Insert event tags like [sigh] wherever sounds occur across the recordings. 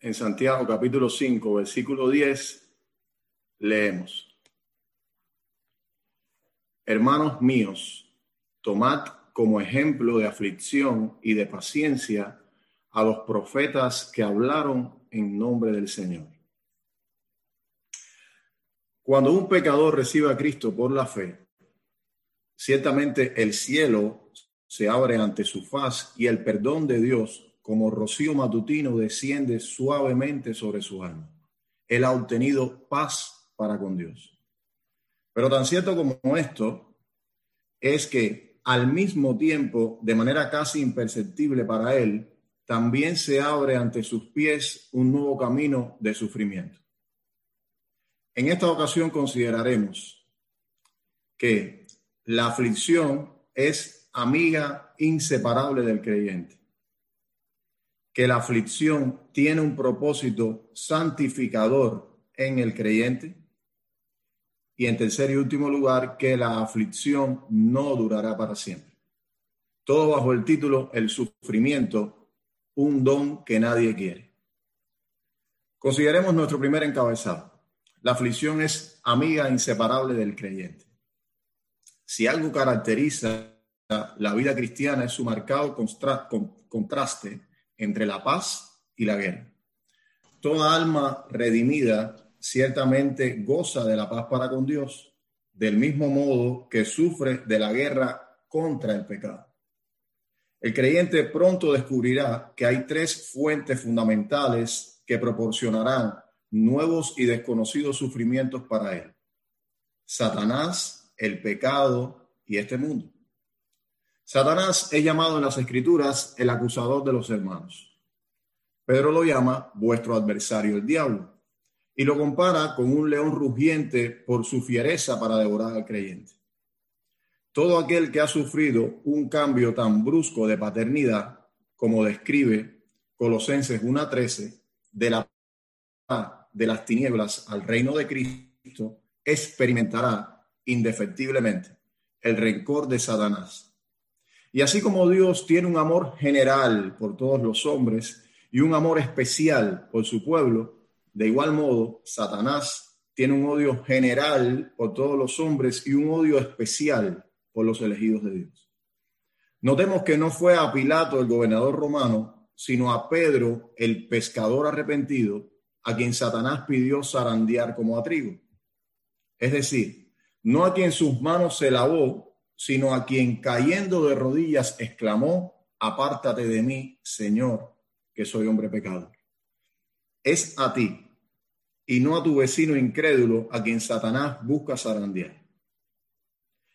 En Santiago capítulo 5, versículo 10, leemos. Hermanos míos, tomad como ejemplo de aflicción y de paciencia a los profetas que hablaron en nombre del Señor. Cuando un pecador recibe a Cristo por la fe, ciertamente el cielo se abre ante su faz y el perdón de Dios como rocío matutino desciende suavemente sobre su alma. Él ha obtenido paz para con Dios. Pero tan cierto como esto es que al mismo tiempo, de manera casi imperceptible para él, también se abre ante sus pies un nuevo camino de sufrimiento. En esta ocasión consideraremos que la aflicción es amiga inseparable del creyente que la aflicción tiene un propósito santificador en el creyente. Y en tercer y último lugar, que la aflicción no durará para siempre. Todo bajo el título El sufrimiento, un don que nadie quiere. Consideremos nuestro primer encabezado. La aflicción es amiga inseparable del creyente. Si algo caracteriza la vida cristiana es su marcado contraste entre la paz y la guerra. Toda alma redimida ciertamente goza de la paz para con Dios, del mismo modo que sufre de la guerra contra el pecado. El creyente pronto descubrirá que hay tres fuentes fundamentales que proporcionarán nuevos y desconocidos sufrimientos para él. Satanás, el pecado y este mundo. Satanás es llamado en las escrituras el acusador de los hermanos. Pedro lo llama vuestro adversario el diablo y lo compara con un león rugiente por su fiereza para devorar al creyente. Todo aquel que ha sufrido un cambio tan brusco de paternidad, como describe Colosenses 1.13, de la de las tinieblas al reino de Cristo, experimentará indefectiblemente el rencor de Satanás y así como Dios tiene un amor general por todos los hombres y un amor especial por su pueblo, de igual modo, Satanás tiene un odio general por todos los hombres y un odio especial por los elegidos de Dios. Notemos que no fue a Pilato, el gobernador romano, sino a Pedro, el pescador arrepentido, a quien Satanás pidió zarandear como a trigo. Es decir, no a quien sus manos se lavó sino a quien cayendo de rodillas exclamó, apártate de mí, Señor, que soy hombre pecador. Es a ti y no a tu vecino incrédulo a quien Satanás busca zarandear.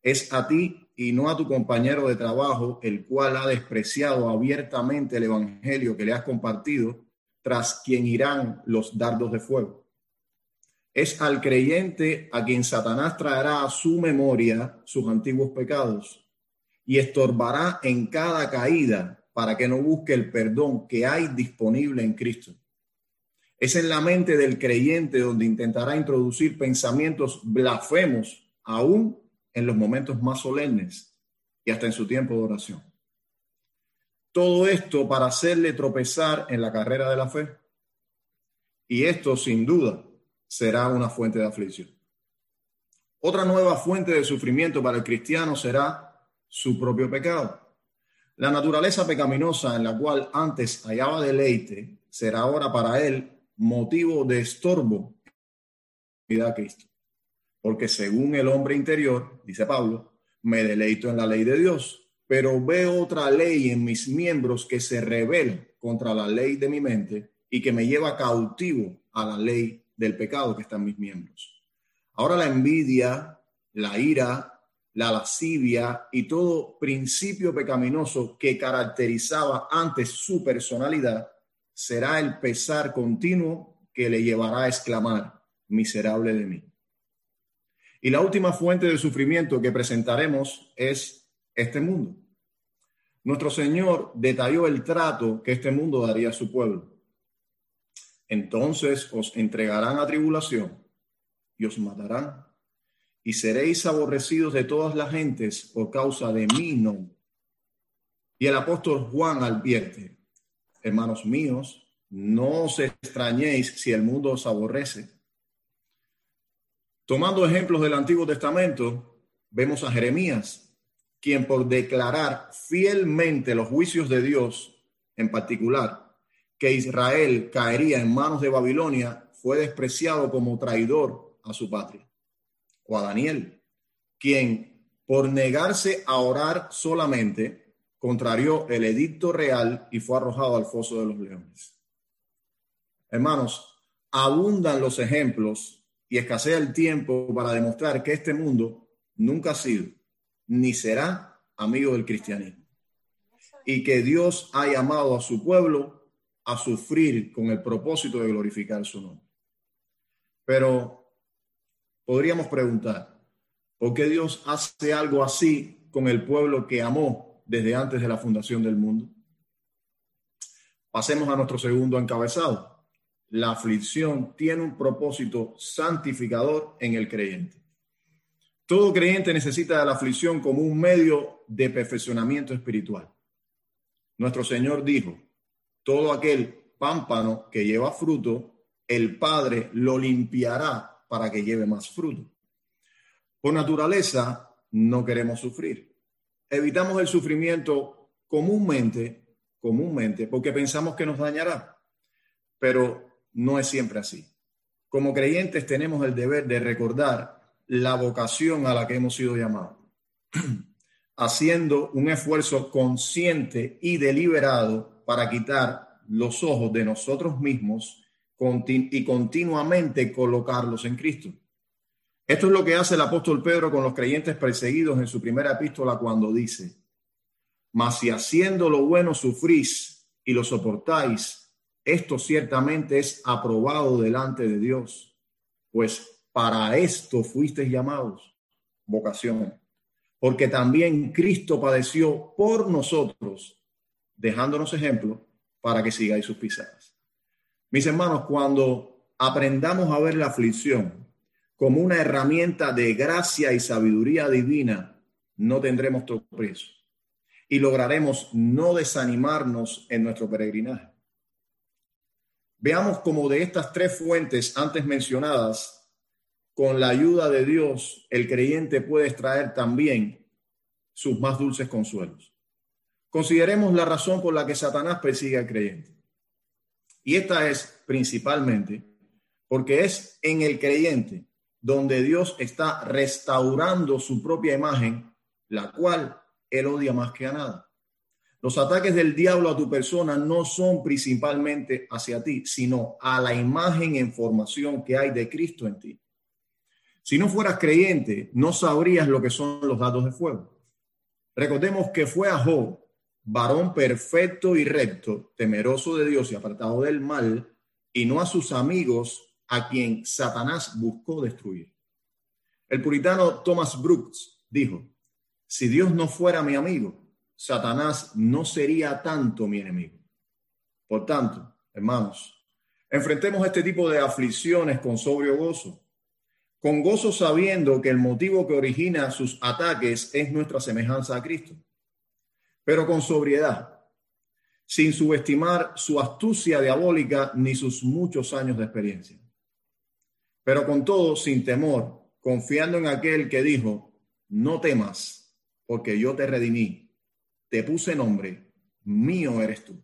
Es a ti y no a tu compañero de trabajo, el cual ha despreciado abiertamente el evangelio que le has compartido, tras quien irán los dardos de fuego es al creyente a quien Satanás traerá a su memoria sus antiguos pecados y estorbará en cada caída para que no busque el perdón que hay disponible en Cristo. Es en la mente del creyente donde intentará introducir pensamientos blasfemos aún en los momentos más solemnes y hasta en su tiempo de oración. Todo esto para hacerle tropezar en la carrera de la fe. Y esto sin duda será una fuente de aflicción. Otra nueva fuente de sufrimiento para el cristiano será su propio pecado. La naturaleza pecaminosa en la cual antes hallaba deleite será ahora para él motivo de estorbo a Cristo. Porque según el hombre interior, dice Pablo, me deleito en la ley de Dios, pero veo otra ley en mis miembros que se revela contra la ley de mi mente y que me lleva cautivo a la ley del pecado que está en mis miembros. Ahora la envidia, la ira, la lascivia y todo principio pecaminoso que caracterizaba antes su personalidad será el pesar continuo que le llevará a exclamar, miserable de mí. Y la última fuente de sufrimiento que presentaremos es este mundo. Nuestro Señor detalló el trato que este mundo daría a su pueblo entonces os entregarán a tribulación y os matarán, y seréis aborrecidos de todas las gentes por causa de mí no. Y el apóstol Juan advierte, hermanos míos, no os extrañéis si el mundo os aborrece. Tomando ejemplos del Antiguo Testamento, vemos a Jeremías, quien por declarar fielmente los juicios de Dios, en particular, que Israel caería en manos de Babilonia, fue despreciado como traidor a su patria. O a Daniel, quien por negarse a orar solamente, contrarió el edicto real y fue arrojado al foso de los leones. Hermanos, abundan los ejemplos y escasea el tiempo para demostrar que este mundo nunca ha sido ni será amigo del cristianismo. Y que Dios ha llamado a su pueblo a sufrir con el propósito de glorificar su nombre. Pero podríamos preguntar, ¿por qué Dios hace algo así con el pueblo que amó desde antes de la fundación del mundo? Pasemos a nuestro segundo encabezado la aflicción tiene un propósito santificador en el creyente. Todo creyente necesita de la aflicción como un medio de perfeccionamiento espiritual. Nuestro Señor dijo, todo aquel pámpano que lleva fruto, el Padre lo limpiará para que lleve más fruto. Por naturaleza, no queremos sufrir. Evitamos el sufrimiento comúnmente, comúnmente, porque pensamos que nos dañará. Pero no es siempre así. Como creyentes tenemos el deber de recordar la vocación a la que hemos sido llamados, [clears throat] haciendo un esfuerzo consciente y deliberado para quitar los ojos de nosotros mismos y continuamente colocarlos en Cristo. Esto es lo que hace el apóstol Pedro con los creyentes perseguidos en su primera epístola cuando dice, mas si haciendo lo bueno sufrís y lo soportáis, esto ciertamente es aprobado delante de Dios, pues para esto fuisteis llamados, vocación, porque también Cristo padeció por nosotros, dejándonos ejemplo para que sigáis sus pisadas. Mis hermanos, cuando aprendamos a ver la aflicción como una herramienta de gracia y sabiduría divina, no tendremos tropiezo y lograremos no desanimarnos en nuestro peregrinaje. Veamos cómo de estas tres fuentes antes mencionadas, con la ayuda de Dios, el creyente puede extraer también sus más dulces consuelos. Consideremos la razón por la que Satanás persigue al creyente. Y esta es principalmente porque es en el creyente donde Dios está restaurando su propia imagen, la cual él odia más que a nada. Los ataques del diablo a tu persona no son principalmente hacia ti, sino a la imagen en formación que hay de Cristo en ti. Si no fueras creyente, no sabrías lo que son los datos de fuego. Recordemos que fue a Job, varón perfecto y recto, temeroso de Dios y apartado del mal, y no a sus amigos a quien Satanás buscó destruir. El puritano Thomas Brooks dijo, si Dios no fuera mi amigo, Satanás no sería tanto mi enemigo. Por tanto, hermanos, enfrentemos este tipo de aflicciones con sobrio gozo, con gozo sabiendo que el motivo que origina sus ataques es nuestra semejanza a Cristo, pero con sobriedad, sin subestimar su astucia diabólica ni sus muchos años de experiencia, pero con todo sin temor, confiando en aquel que dijo, no temas, porque yo te redimí te puse nombre, mío eres tú,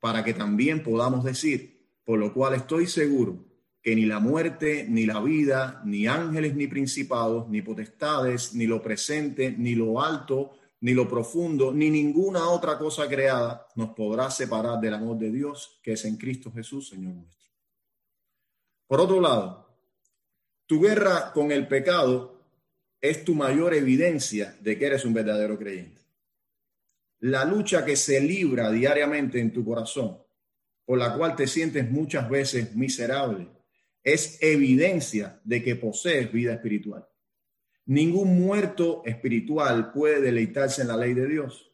para que también podamos decir, por lo cual estoy seguro que ni la muerte, ni la vida, ni ángeles, ni principados, ni potestades, ni lo presente, ni lo alto, ni lo profundo, ni ninguna otra cosa creada nos podrá separar del amor de Dios que es en Cristo Jesús, Señor nuestro. Por otro lado, tu guerra con el pecado es tu mayor evidencia de que eres un verdadero creyente la lucha que se libra diariamente en tu corazón, por la cual te sientes muchas veces miserable, es evidencia de que posees vida espiritual. Ningún muerto espiritual puede deleitarse en la ley de Dios,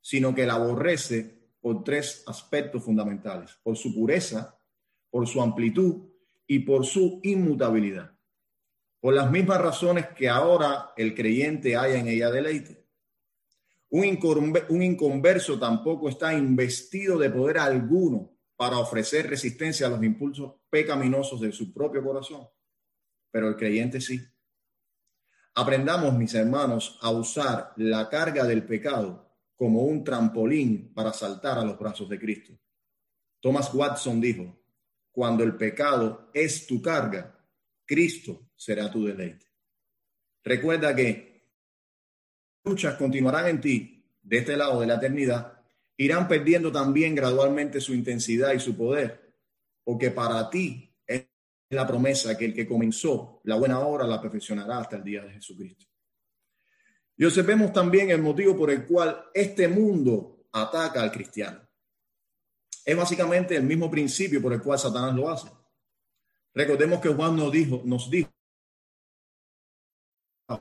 sino que la aborrece por tres aspectos fundamentales, por su pureza, por su amplitud y por su inmutabilidad. Por las mismas razones que ahora el creyente haya en ella deleite. Un, inconverso tampoco está investido de poder alguno para ofrecer resistencia a los impulsos pecaminosos de su propio corazón, pero el creyente sí. Aprendamos, mis hermanos, a usar la carga del pecado como un trampolín para saltar a los brazos de Cristo. Thomas Watson dijo, cuando el pecado es tu carga, Cristo será tu deleite. Recuerda que luchas continuarán en ti de este lado de la eternidad, irán perdiendo también gradualmente su intensidad y su poder, porque para ti la promesa que el que comenzó la buena obra la perfeccionará hasta el día de Jesucristo. Y observemos también el motivo por el cual este mundo ataca al cristiano. Es básicamente el mismo principio por el cual Satanás lo hace. Recordemos que Juan nos dijo, nos dijo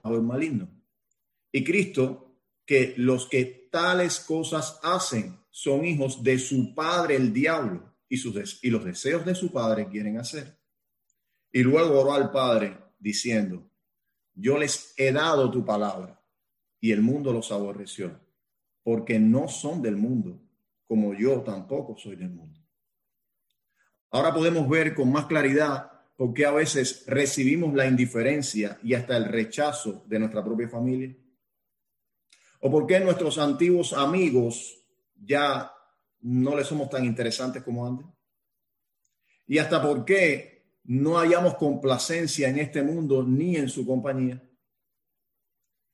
el maligno. Y Cristo, que los que tales cosas hacen son hijos de su padre el diablo y, sus y los deseos de su padre quieren hacer. Y luego oró al Padre diciendo, yo les he dado tu palabra y el mundo los aborreció, porque no son del mundo, como yo tampoco soy del mundo. Ahora podemos ver con más claridad por qué a veces recibimos la indiferencia y hasta el rechazo de nuestra propia familia. O por qué nuestros antiguos amigos ya no les somos tan interesantes como antes. Y hasta por qué no hallamos complacencia en este mundo ni en su compañía.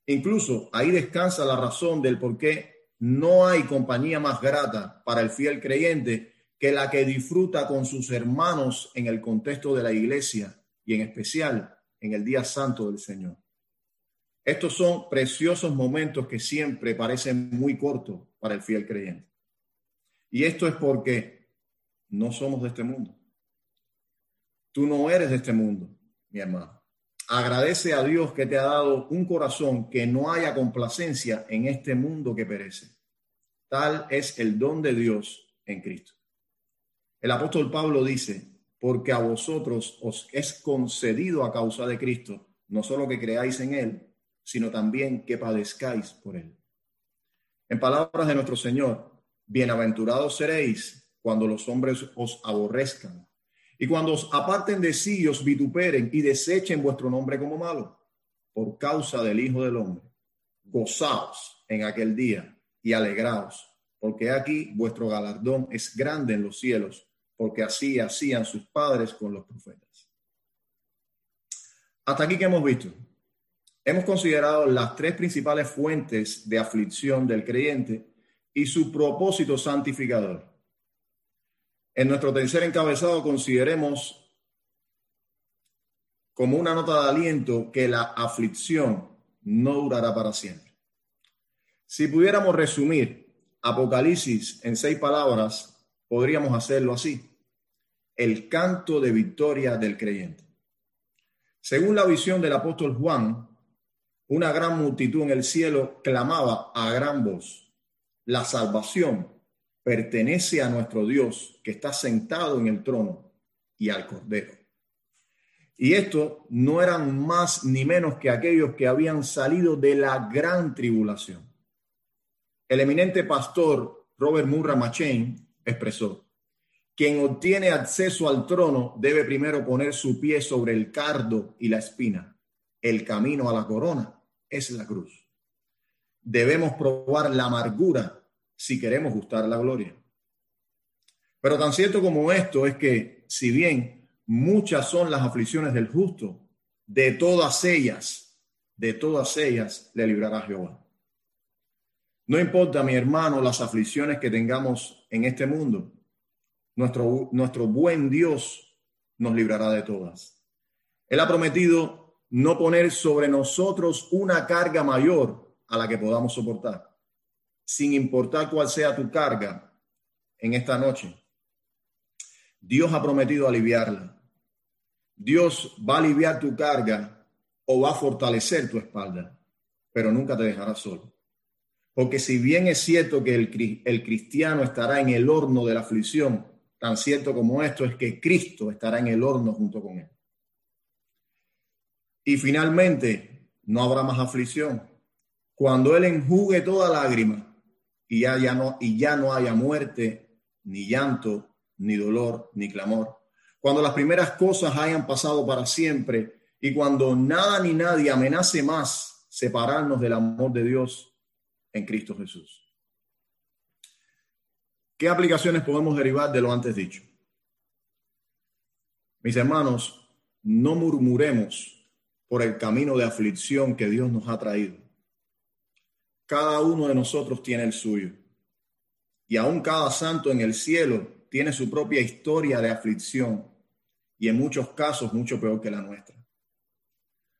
Incluso ahí descansa la razón del por qué no hay compañía más grata para el fiel creyente que la que disfruta con sus hermanos en el contexto de la iglesia y en especial en el día santo del Señor. Estos son preciosos momentos que siempre parecen muy cortos para el fiel creyente. Y esto es porque no somos de este mundo. Tú no eres de este mundo, mi hermano. Agradece a Dios que te ha dado un corazón que no haya complacencia en este mundo que perece. Tal es el don de Dios en Cristo. El apóstol Pablo dice, porque a vosotros os es concedido a causa de Cristo, no solo que creáis en Él, sino también que padezcáis por Él. En palabras de nuestro Señor, bienaventurados seréis cuando los hombres os aborrezcan y cuando os aparten de sí os vituperen y desechen vuestro nombre como malo, por causa del Hijo del Hombre. Gozaos en aquel día y alegraos, porque aquí vuestro galardón es grande en los cielos, porque así hacían sus padres con los profetas. Hasta aquí que hemos visto. Hemos considerado las tres principales fuentes de aflicción del creyente y su propósito santificador. En nuestro tercer encabezado consideremos como una nota de aliento que la aflicción no durará para siempre. Si pudiéramos resumir Apocalipsis en seis palabras, podríamos hacerlo así. El canto de victoria del creyente. Según la visión del apóstol Juan, una gran multitud en el cielo clamaba a gran voz, la salvación pertenece a nuestro Dios que está sentado en el trono y al Cordero. Y esto no eran más ni menos que aquellos que habían salido de la gran tribulación. El eminente pastor Robert Murray Machen expresó, quien obtiene acceso al trono debe primero poner su pie sobre el cardo y la espina. El camino a la corona es la cruz. Debemos probar la amargura si queremos gustar la gloria. Pero tan cierto como esto es que, si bien muchas son las aflicciones del justo, de todas ellas, de todas ellas le librará Jehová. No importa, mi hermano, las aflicciones que tengamos en este mundo, nuestro, nuestro buen Dios nos librará de todas. Él ha prometido no poner sobre nosotros una carga mayor a la que podamos soportar sin importar cuál sea tu carga en esta noche. Dios ha prometido aliviarla. Dios va a aliviar tu carga o va a fortalecer tu espalda, pero nunca te dejará solo. Porque si bien es cierto que el, cristiano estará en el horno de la aflicción, tan cierto como esto es que Cristo estará en el horno junto con él. Y finalmente, no habrá más aflicción. Cuando Él enjugue toda lágrima y ya, ya, no, y ya no haya muerte, ni llanto, ni dolor, ni clamor. Cuando las primeras cosas hayan pasado para siempre y cuando nada ni nadie amenace más separarnos del amor de Dios en Cristo Jesús. ¿Qué aplicaciones podemos derivar de lo antes dicho? Mis hermanos, no murmuremos por el camino de aflicción que Dios nos ha traído. Cada uno de nosotros tiene el suyo. Y aún cada santo en el cielo tiene su propia historia de aflicción y en muchos casos mucho peor que la nuestra.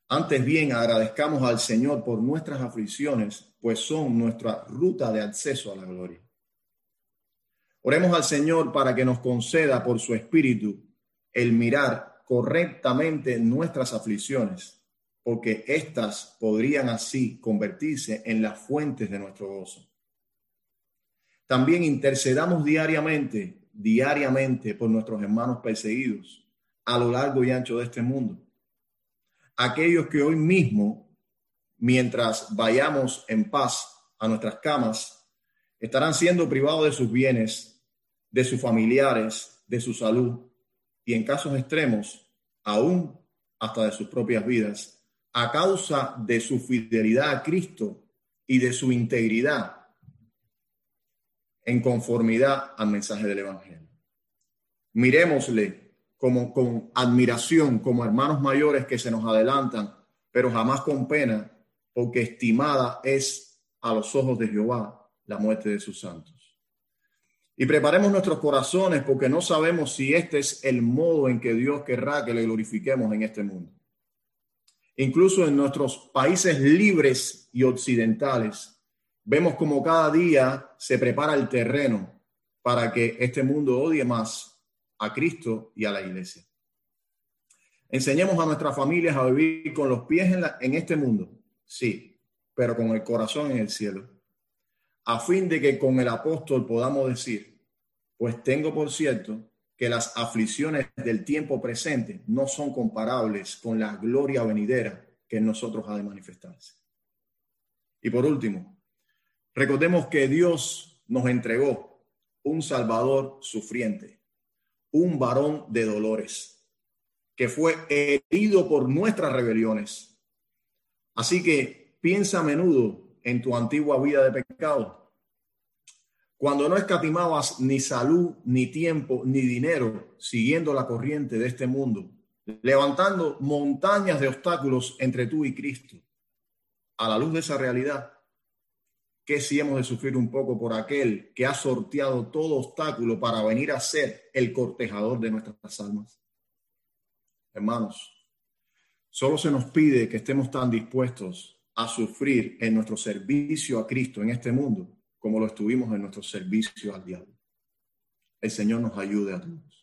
Antes bien, agradezcamos al Señor por nuestras aflicciones, pues son nuestra ruta de acceso a la gloria. Oremos al Señor para que nos conceda por su Espíritu el mirar correctamente nuestras aflicciones, porque éstas podrían así convertirse en las fuentes de nuestro gozo. También intercedamos diariamente, diariamente por nuestros hermanos perseguidos a lo largo y ancho de este mundo. Aquellos que hoy mismo, mientras vayamos en paz a nuestras camas, estarán siendo privados de sus bienes de sus familiares, de su salud y en casos extremos, aún hasta de sus propias vidas, a causa de su fidelidad a Cristo y de su integridad en conformidad al mensaje del Evangelio. Miremosle como con admiración, como hermanos mayores que se nos adelantan, pero jamás con pena, porque estimada es a los ojos de Jehová la muerte de sus santos. Y preparemos nuestros corazones porque no sabemos si este es el modo en que Dios querrá que le glorifiquemos en este mundo. Incluso en nuestros países libres y occidentales, vemos como cada día se prepara el terreno para que este mundo odie más a Cristo y a la iglesia. Enseñemos a nuestras familias a vivir con los pies en, en este mundo, sí, pero con el corazón en el cielo a fin de que con el apóstol podamos decir, pues tengo por cierto que las aflicciones del tiempo presente no son comparables con la gloria venidera que nosotros ha de manifestarse. Y por último, recordemos que Dios nos entregó un Salvador sufriente, un varón de dolores, que fue herido por nuestras rebeliones. Así que piensa a menudo en tu antigua vida de pecado. Cuando no escatimabas ni salud, ni tiempo, ni dinero siguiendo la corriente de este mundo, levantando montañas de obstáculos entre tú y Cristo. A la luz de esa realidad, ¿qué si hemos de sufrir un poco por aquel que ha sorteado todo obstáculo para venir a ser el cortejador de nuestras almas? Hermanos, solo se nos pide que estemos tan dispuestos a sufrir en nuestro servicio a Cristo en este mundo como lo estuvimos en nuestro servicio al diablo. El Señor nos ayude a todos.